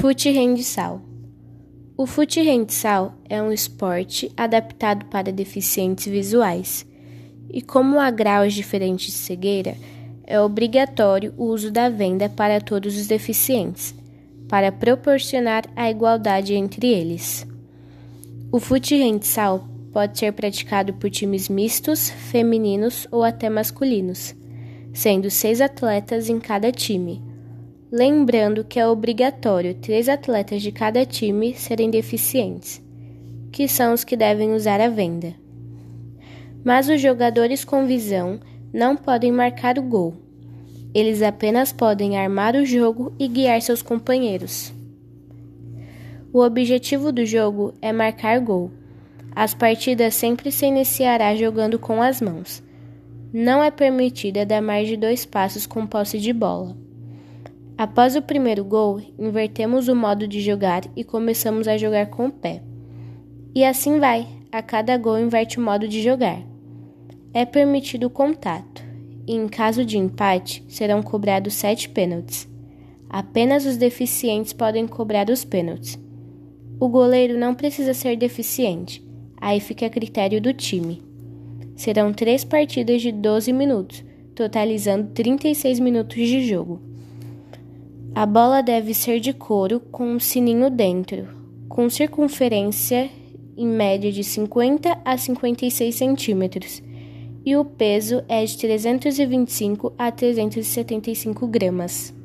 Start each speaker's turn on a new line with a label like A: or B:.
A: Fute Sal. O fute sal é um esporte adaptado para deficientes visuais e, como há graus diferentes de cegueira, é obrigatório o uso da venda para todos os deficientes, para proporcionar a igualdade entre eles. O fute sal pode ser praticado por times mistos, femininos ou até masculinos, sendo seis atletas em cada time Lembrando que é obrigatório três atletas de cada time serem deficientes, que são os que devem usar a venda. Mas os jogadores com visão não podem marcar o gol. Eles apenas podem armar o jogo e guiar seus companheiros. O objetivo do jogo é marcar gol. As partidas sempre se iniciará jogando com as mãos. Não é permitida dar mais de dois passos com posse de bola. Após o primeiro gol, invertemos o modo de jogar e começamos a jogar com o pé. E assim vai, a cada gol inverte o modo de jogar. É permitido o contato, e em caso de empate, serão cobrados sete pênaltis. Apenas os deficientes podem cobrar os pênaltis. O goleiro não precisa ser deficiente, aí fica a critério do time. Serão três partidas de 12 minutos, totalizando 36 minutos de jogo. A bola deve ser de couro com um sininho dentro, com circunferência em média de 50 a 56 centímetros, e o peso é de 325 a 375 gramas.